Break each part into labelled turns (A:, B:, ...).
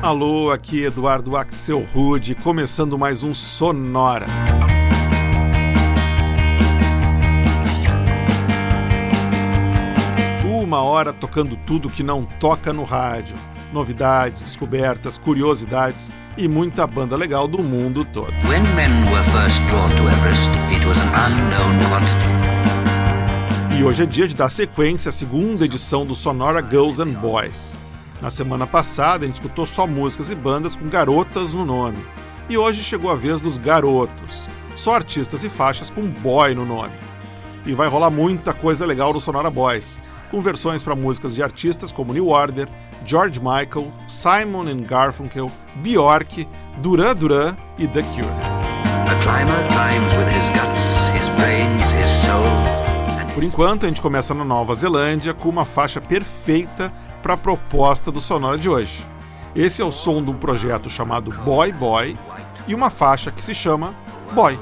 A: Alô, aqui Eduardo Axel Rude, começando mais um Sonora. Uma hora tocando tudo que não toca no rádio. Novidades, descobertas, curiosidades e muita banda legal do mundo todo. E hoje é dia de dar sequência à segunda edição do Sonora Girls and Boys. Na semana passada, a gente escutou só músicas e bandas com garotas no nome. E hoje chegou a vez dos garotos, só artistas e faixas com boy no nome. E vai rolar muita coisa legal no Sonora Boys, com versões para músicas de artistas como New Order, George Michael, Simon and Garfunkel, Bjork, Duran Duran e The Cure. Por enquanto, a gente começa na Nova Zelândia com uma faixa perfeita para a proposta do Sonora de hoje. Esse é o som de um projeto chamado Boy Boy e uma faixa que se chama Boy.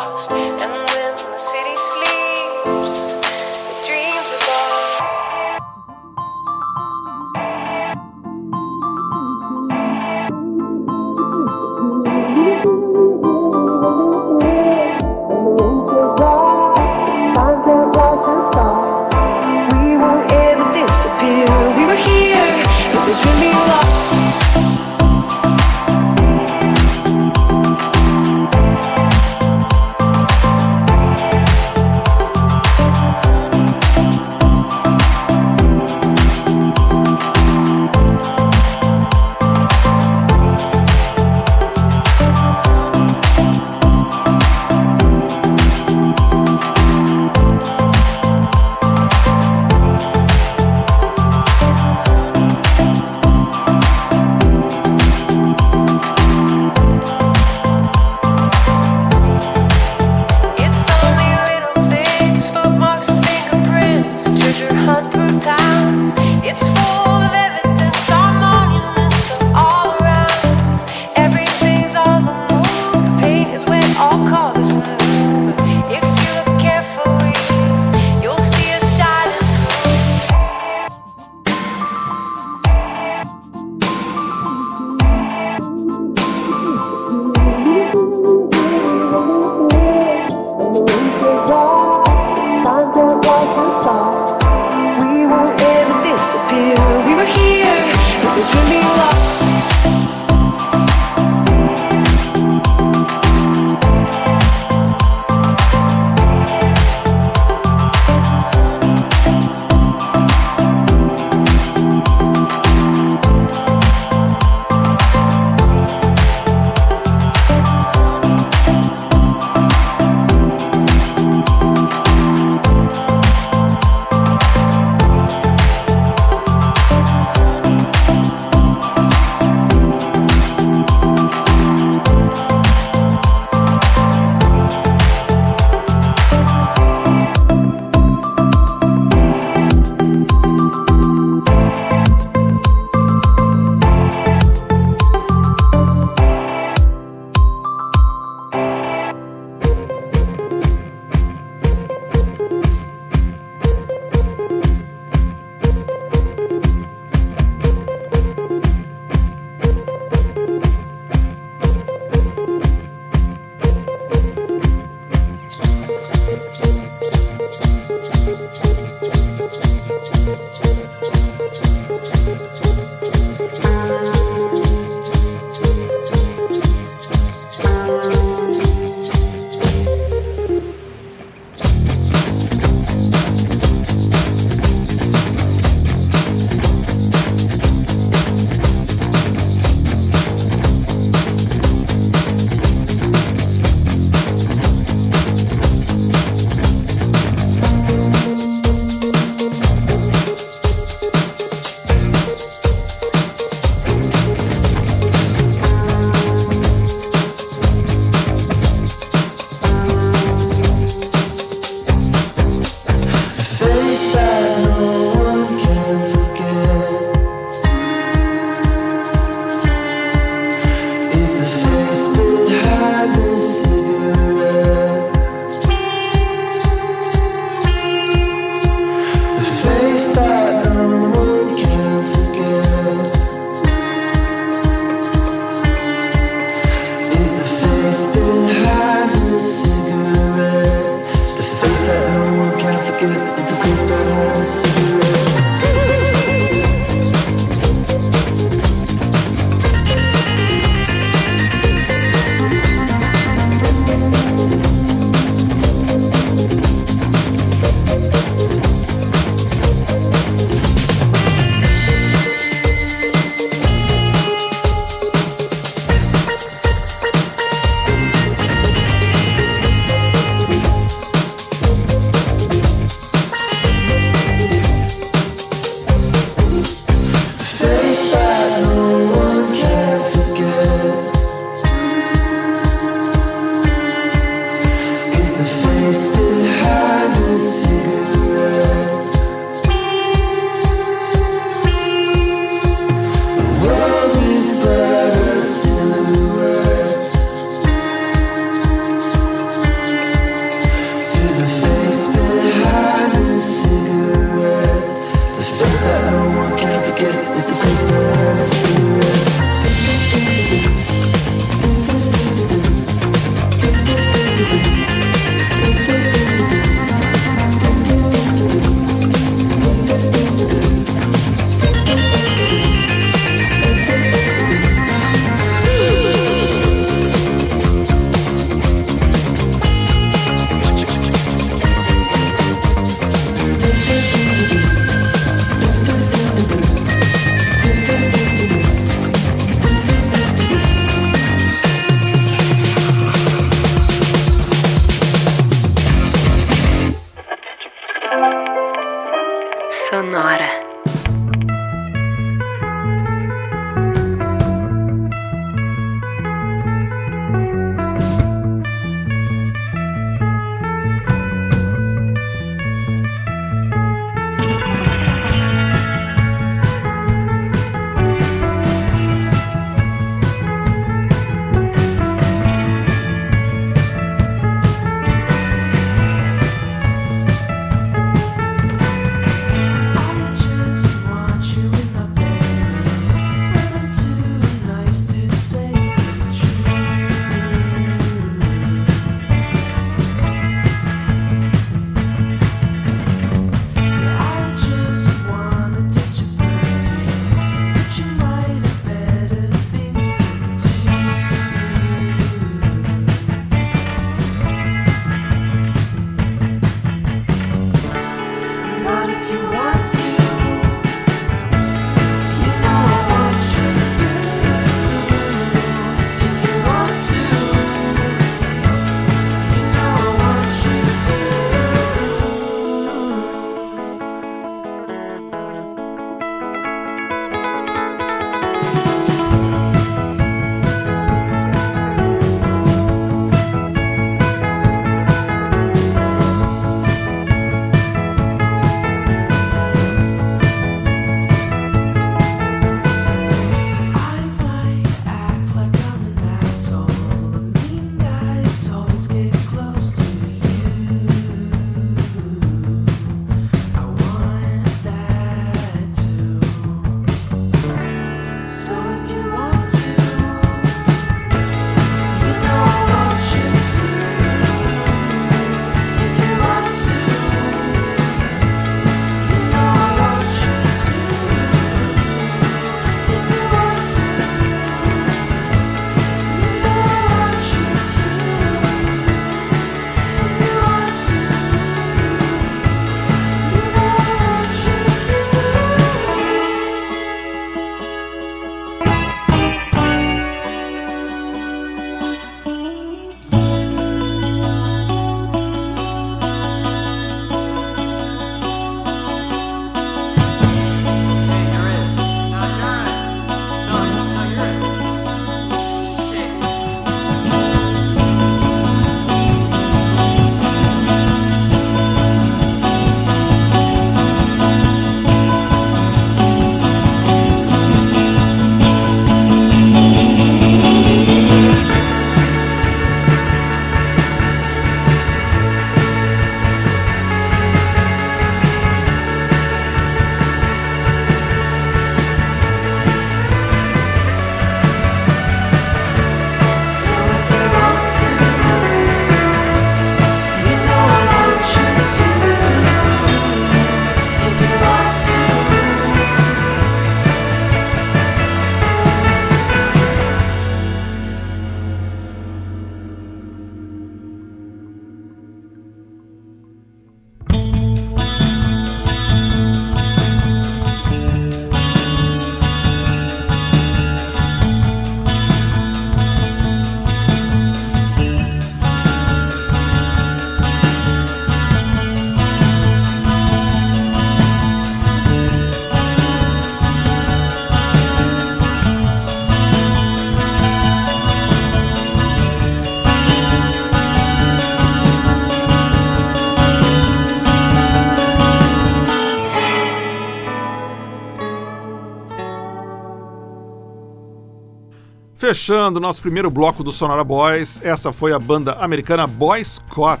B: Fechando nosso primeiro bloco do Sonora Boys, essa foi a banda americana Boy Scott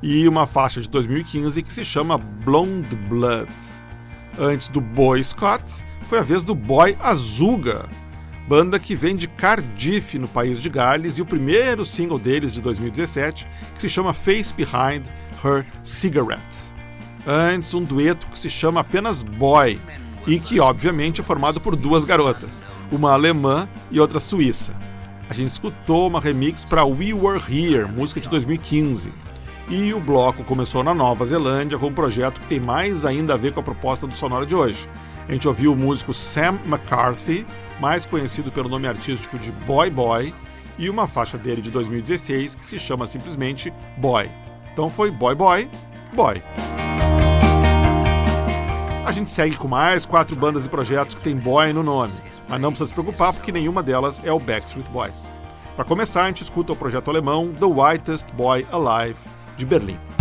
B: e uma faixa de 2015 que se chama Blonde Blood. Antes do Boy Scott, foi a vez do Boy Azuga, banda que vem de Cardiff, no país de Gales, e o primeiro single deles de 2017, que se chama Face Behind Her Cigarette. Antes, um dueto que se chama apenas Boy, e que obviamente é formado por duas garotas, uma alemã e outra suíça. A gente escutou uma remix para We Were Here, música de 2015. E o bloco começou na Nova Zelândia com um projeto que tem mais ainda a ver com a proposta do Sonora de hoje. A gente ouviu o músico Sam McCarthy, mais conhecido pelo nome artístico de Boy Boy, e uma faixa dele de 2016 que se chama simplesmente Boy. Então foi Boy Boy, Boy. A gente segue com mais quatro bandas e projetos que tem boy no nome, mas não precisa se preocupar porque nenhuma delas é o Backstreet Boys. Para começar, a gente escuta o projeto alemão The Whitest Boy Alive de Berlim.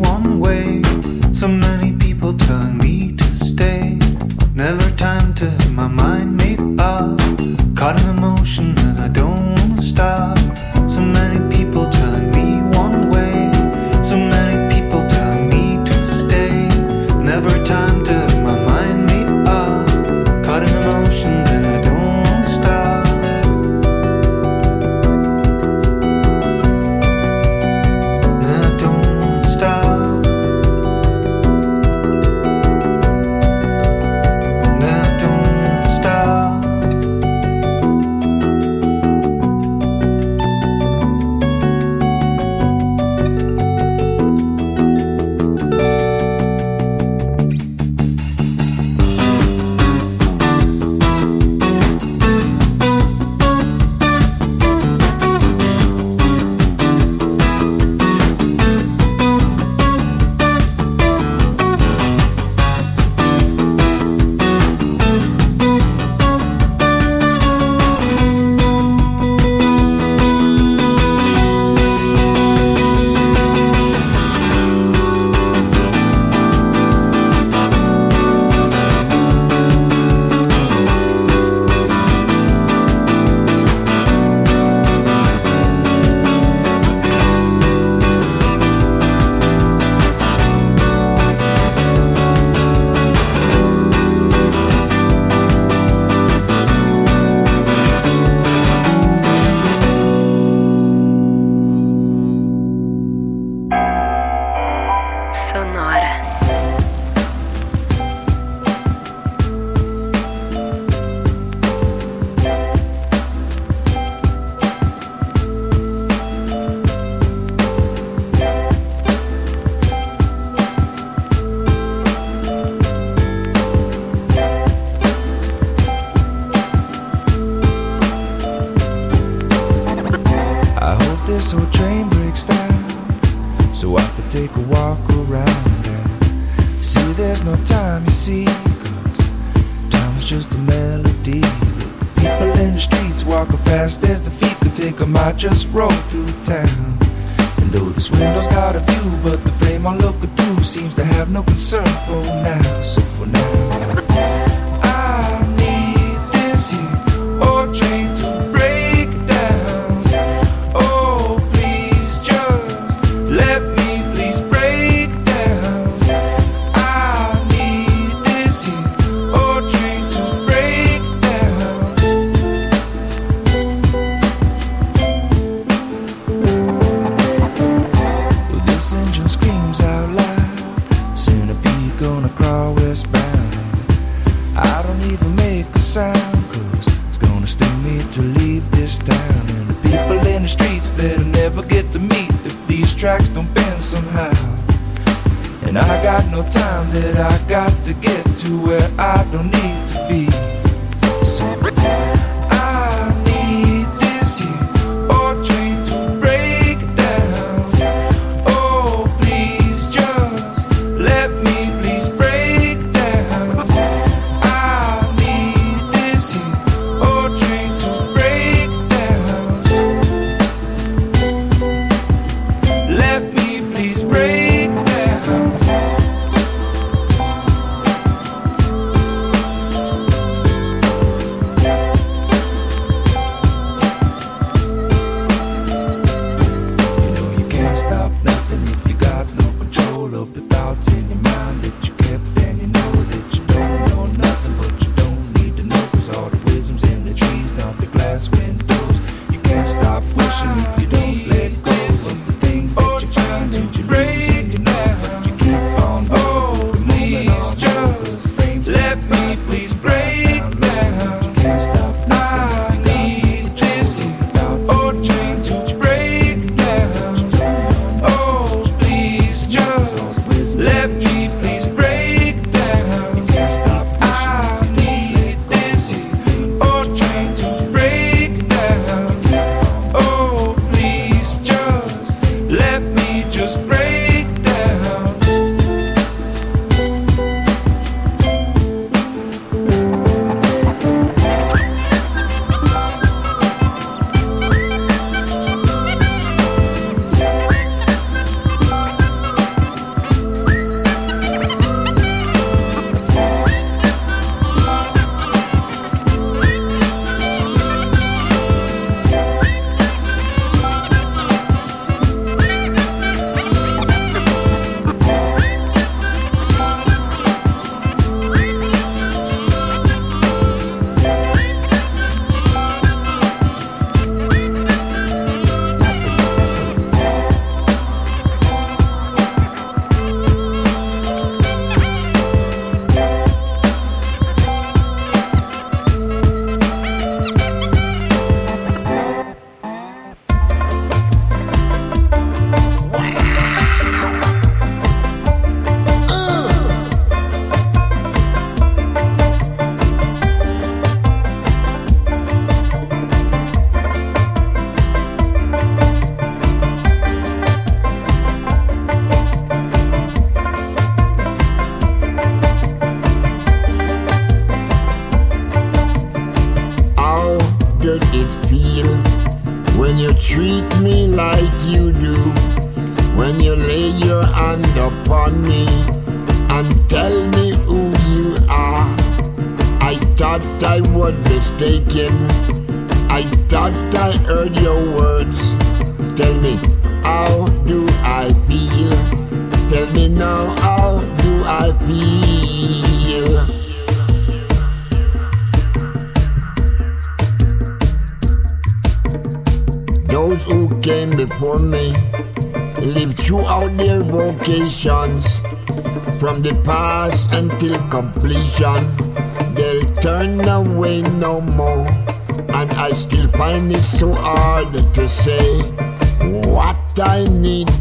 C: one way. So many people telling me to stay. Never time to my mind.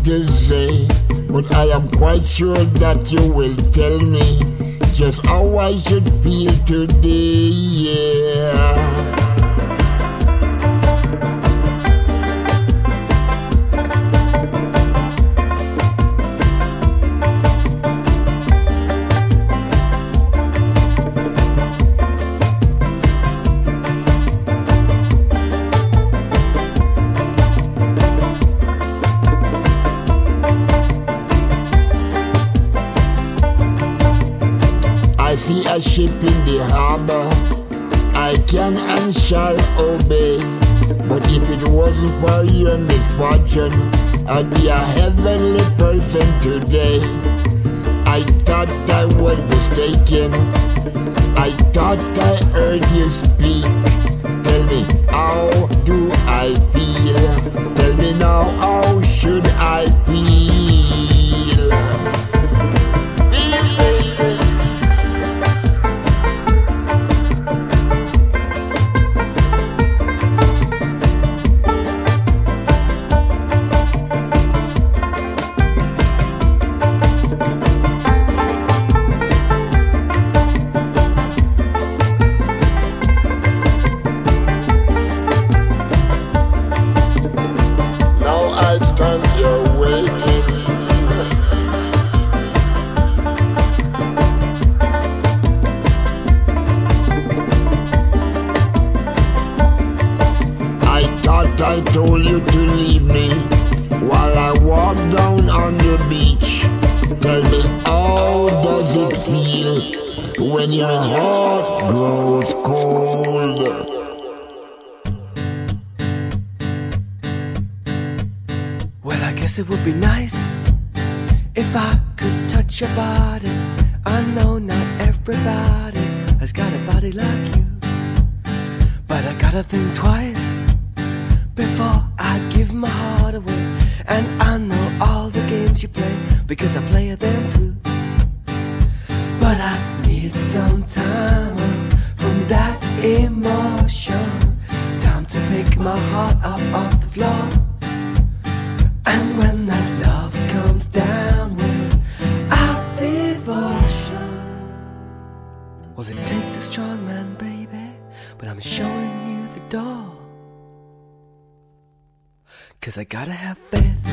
D: say, but I am quite sure that you will tell me just how I should feel today, yeah. Obey. But if it wasn't for your misfortune, I'd be a heavenly person today. I thought I was mistaken. I thought I heard you speak. Tell me, how do I feel? Tell me now, how should I feel? Down on the beach. Tell me, how does it feel when your heart grows cold?
E: Well, I guess it would be nice if I could touch your body. I know not everybody has got a body like you, but I gotta think twice before I give my heart away. And I know all the games you play because I play them too. But I need some time from that emotion, time to pick my heart up off the floor. Cause I gotta have faith.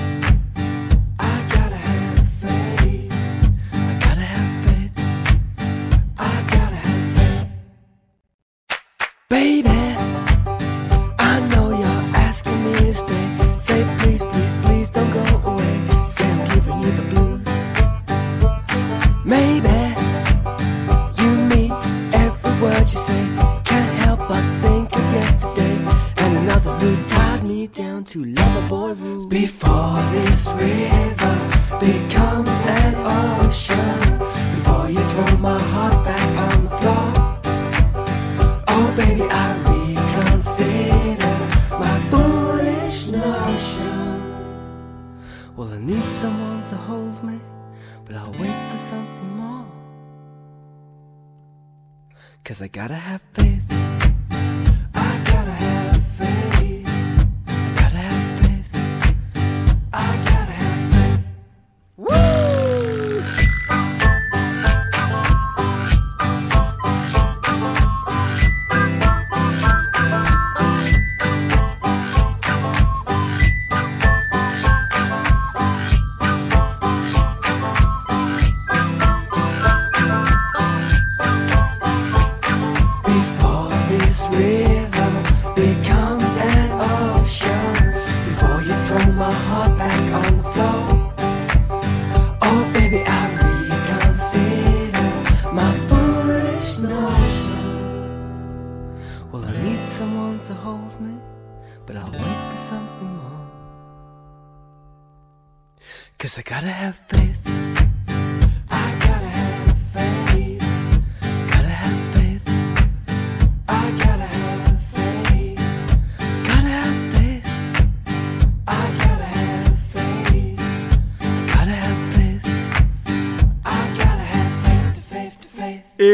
E: Well, I need someone to hold me, but I'll wait for something more. Cause I gotta have faith. I gotta have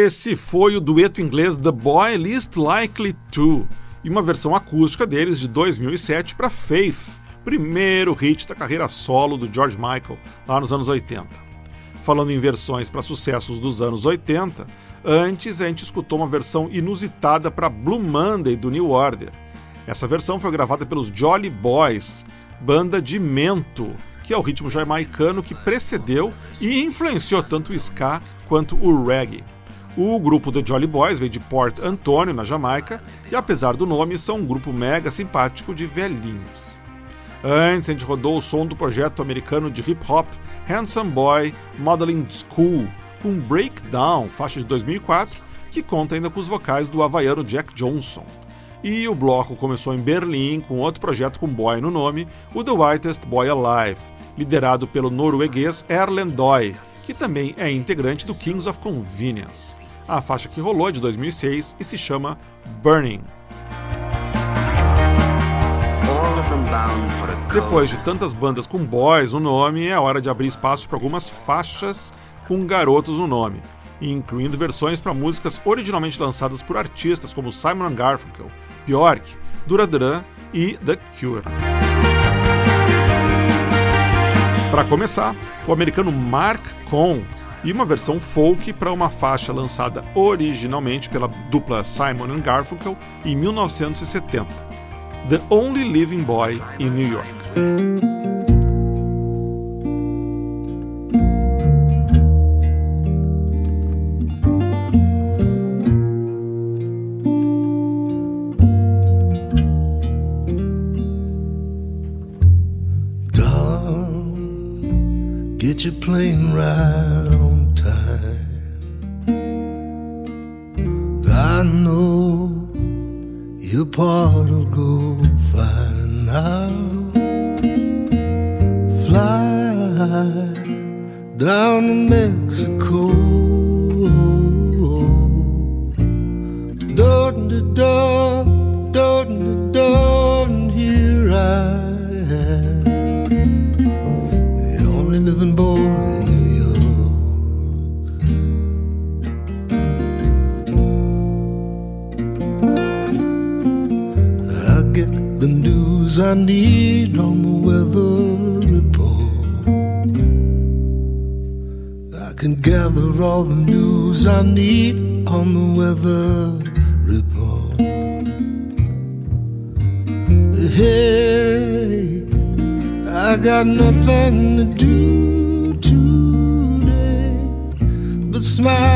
B: Esse foi o dueto inglês The Boy Least Likely To, e uma versão acústica deles de 2007 para Faith, primeiro hit da carreira solo do George Michael lá nos anos 80. Falando em versões para sucessos dos anos 80, antes a gente escutou uma versão inusitada para Blue Monday do New Order. Essa versão foi gravada pelos Jolly Boys, banda de mento, que é o ritmo jamaicano que precedeu e influenciou tanto o ska quanto o reggae. O grupo The Jolly Boys veio de Port Antonio, na Jamaica, e apesar do nome, são um grupo mega simpático de velhinhos. Antes, a gente rodou o som do projeto americano de hip hop Handsome Boy Modeling School, com Breakdown, faixa de 2004, que conta ainda com os vocais do havaiano Jack Johnson. E o bloco começou em Berlim com outro projeto com boy no nome, o The Whitest Boy Alive, liderado pelo norueguês Erlend Doy, que também é integrante do Kings of Convenience. A faixa que rolou é de 2006 e se chama Burning. Depois de tantas bandas com boys no nome, é hora de abrir espaço para algumas faixas com garotos no nome, incluindo versões para músicas originalmente lançadas por artistas como Simon Garfunkel, Bjork, Duran Duran e The Cure. Para começar, o americano Mark Cohn e uma versão folk para uma faixa lançada originalmente pela dupla Simon Garfunkel em 1970, The Only Living Boy in New York.
F: Get your plane I know your part will go fine now. Fly down to Mexico. Dun, dun, dun, on the weather report. I can gather all the news I need on the weather report. Hey. I got nothing to do today but smile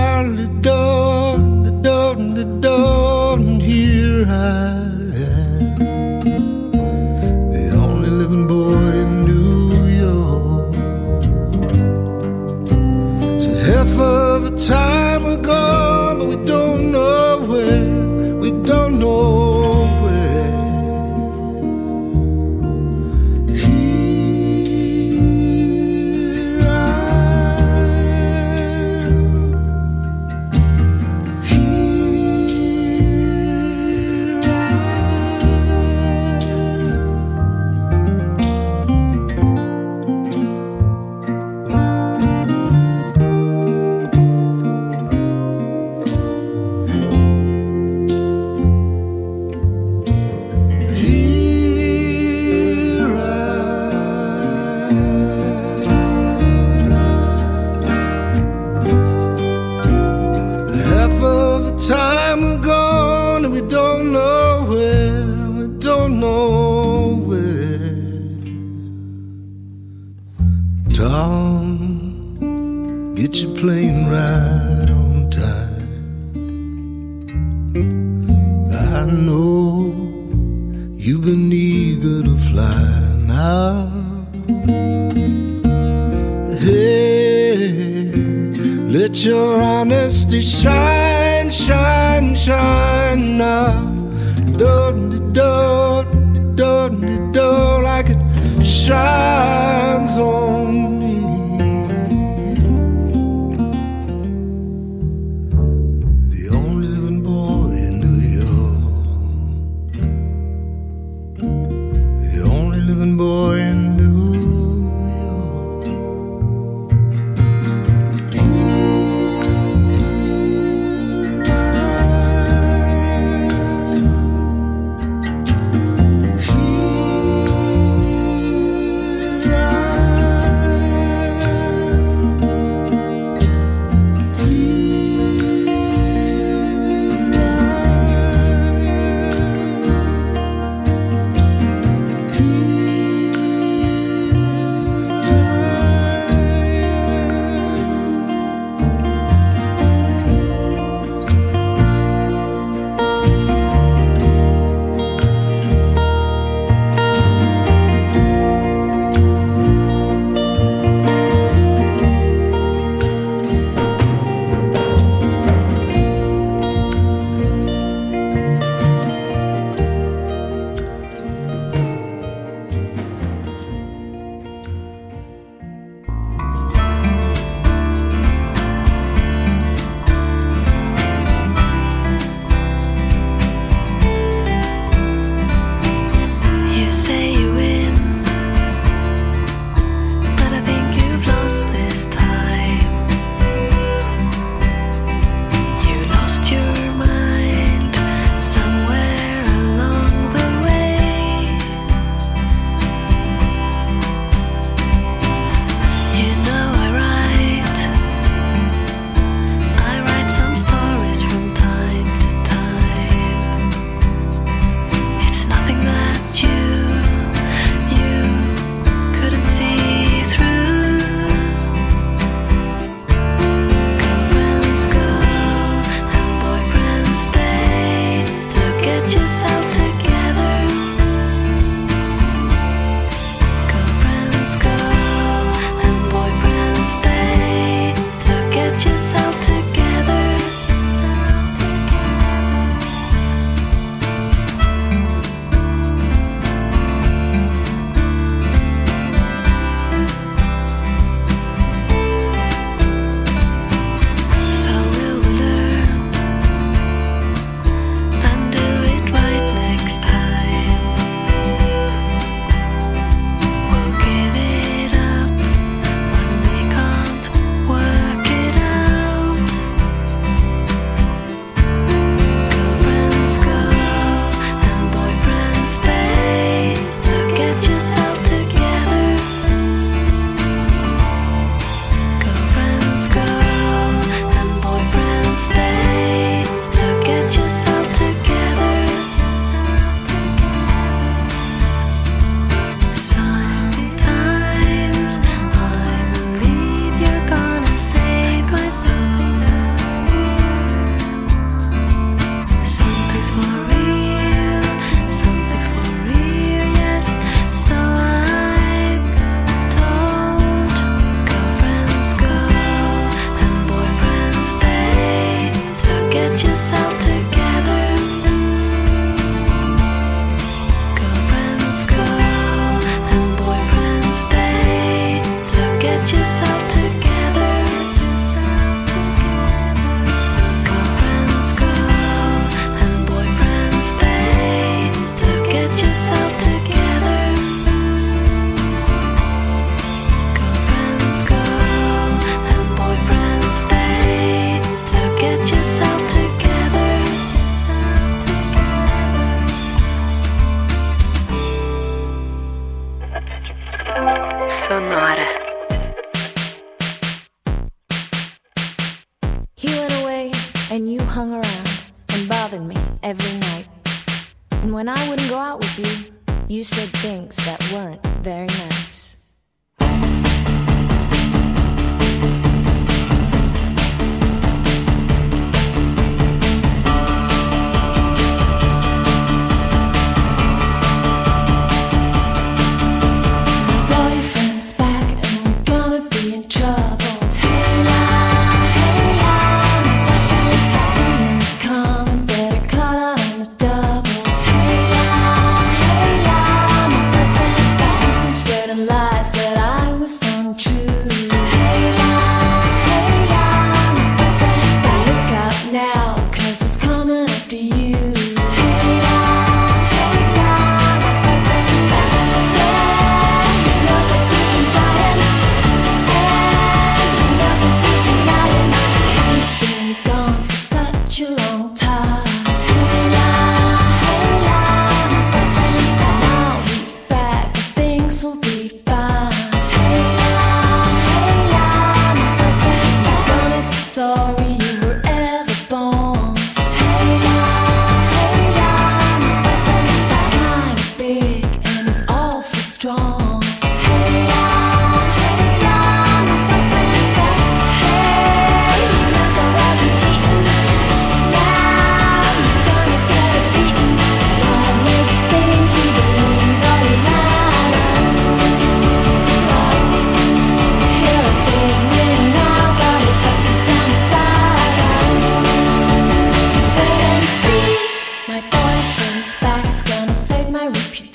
F: said things that weren't very nice.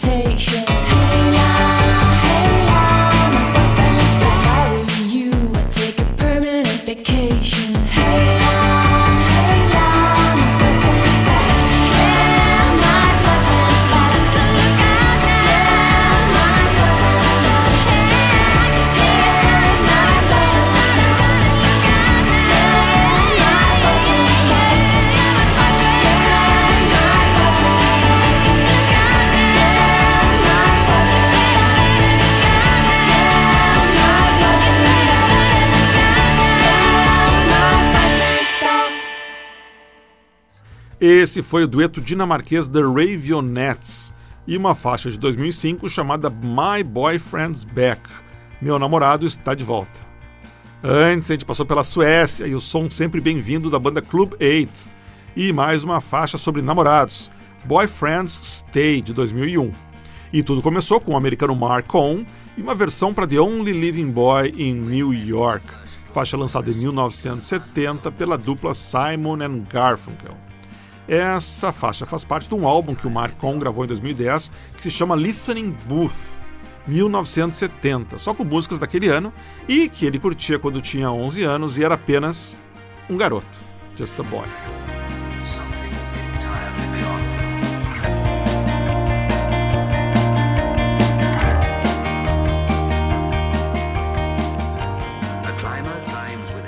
F: expectation.
B: Esse foi o dueto dinamarquês The Ravionettes e uma faixa de 2005 chamada My Boyfriend's Back. Meu namorado está de volta. Antes a gente passou pela Suécia e o som sempre bem-vindo da banda Club 8 e mais uma faixa sobre namorados, Boyfriends Stay, de 2001. E tudo começou com o americano Mark On e uma versão para The Only Living Boy in New York, faixa lançada em 1970 pela dupla Simon and Garfunkel. Essa faixa faz parte de um álbum que o Mark On gravou em 2010 que se chama Listening Booth 1970, só com músicas daquele ano e que ele curtia quando tinha 11 anos e era apenas um garoto, just a boy.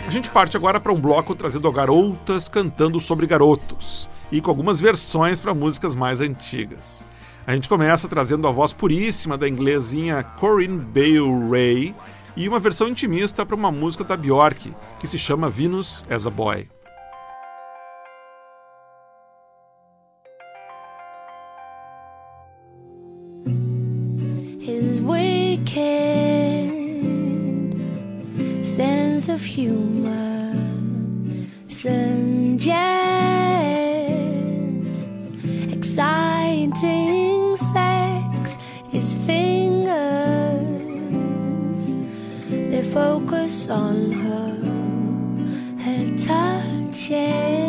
B: A gente parte agora para um bloco trazendo garotas cantando sobre garotos e com algumas versões para músicas mais antigas. A gente começa trazendo a voz puríssima da inglesinha Corinne Bale Ray e uma versão intimista para uma música da Bjork, que se chama Venus as a Boy.
G: Sense of humor exciting sex. His fingers they focus on her, her touches.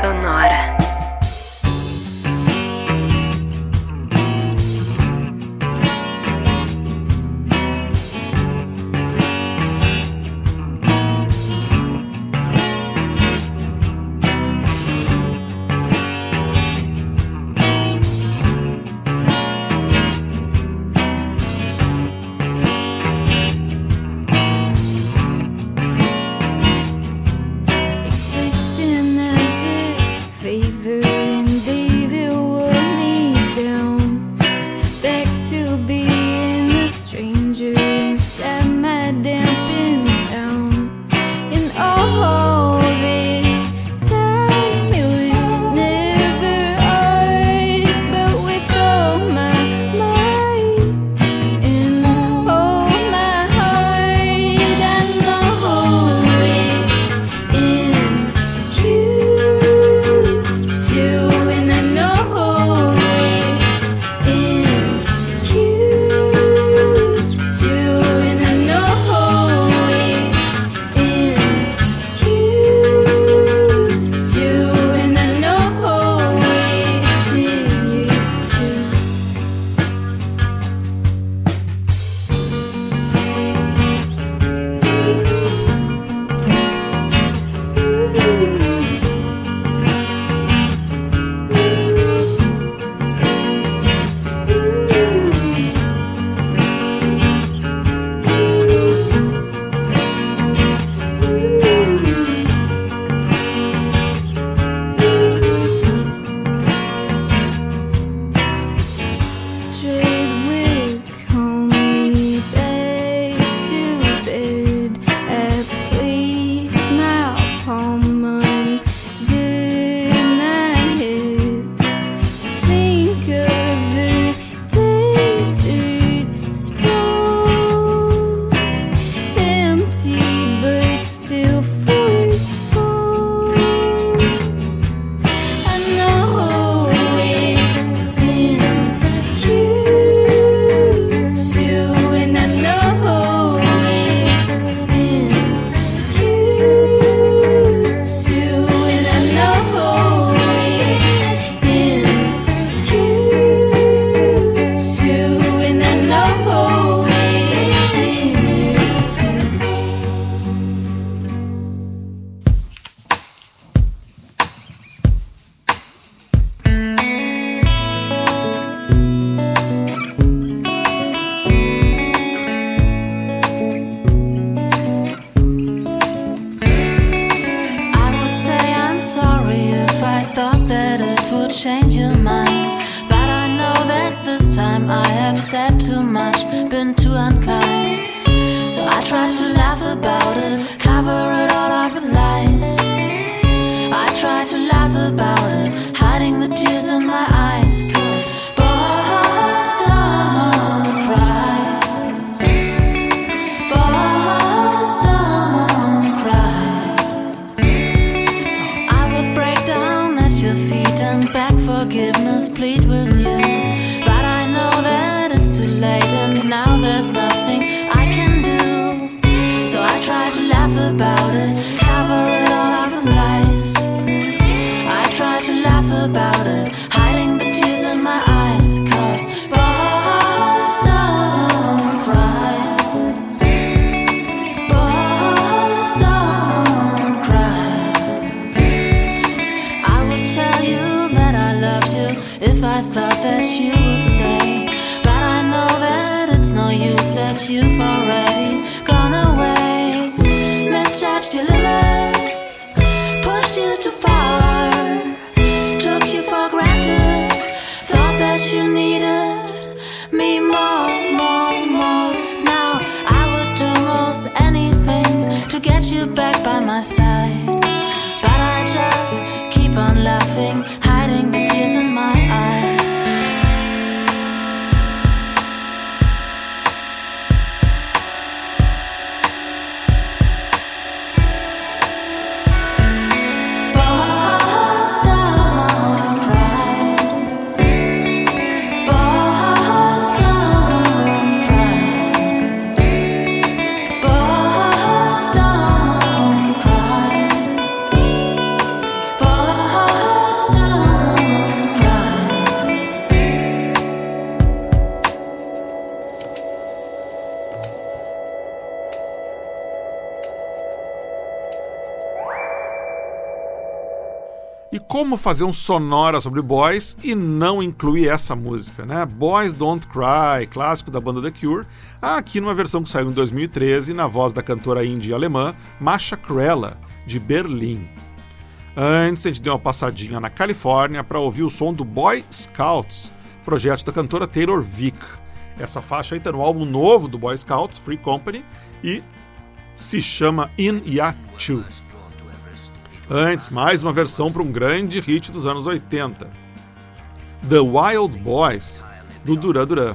H: Sonora.
B: E como fazer um sonora sobre Boys e não incluir essa música, né? Boys Don't Cry, clássico da banda The Cure, aqui numa versão que saiu em 2013 na voz da cantora indie alemã Masha Krella, de Berlim. Antes, a gente deu uma passadinha na Califórnia para ouvir o som do Boy Scouts, projeto da cantora Taylor Vick. Essa faixa aí tá no álbum novo do Boy Scouts, Free Company, e se chama In Ya Two. Antes, mais uma versão para um grande hit dos anos 80. The Wild Boys, do Duran Duran.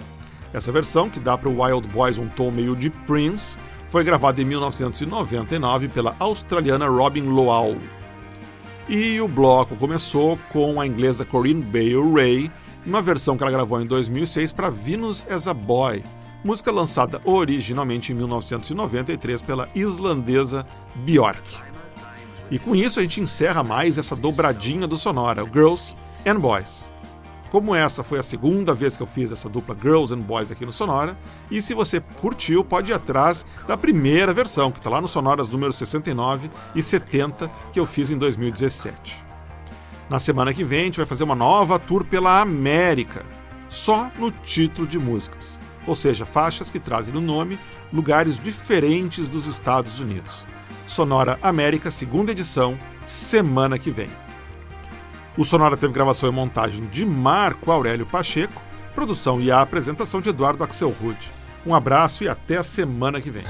B: Essa versão, que dá para o Wild Boys um tom meio de Prince, foi gravada em 1999 pela australiana Robin Lowell. E o bloco começou com a inglesa Corinne Bale Ray, uma versão que ela gravou em 2006 para Venus as a Boy, música lançada originalmente em 1993 pela islandesa Björk. E com isso a gente encerra mais essa dobradinha do Sonora, Girls and Boys. Como essa foi a segunda vez que eu fiz essa dupla Girls and Boys aqui no Sonora, e se você curtiu, pode ir atrás da primeira versão, que está lá no Sonoras número 69 e 70, que eu fiz em 2017. Na semana que vem a gente vai fazer uma nova tour pela América, só no título de músicas, ou seja, faixas que trazem no nome lugares diferentes dos Estados Unidos. Sonora América, segunda edição, semana que vem. O Sonora teve gravação e montagem de Marco Aurélio Pacheco, produção e a apresentação de Eduardo Axel Rude. Um abraço e até a semana que vem.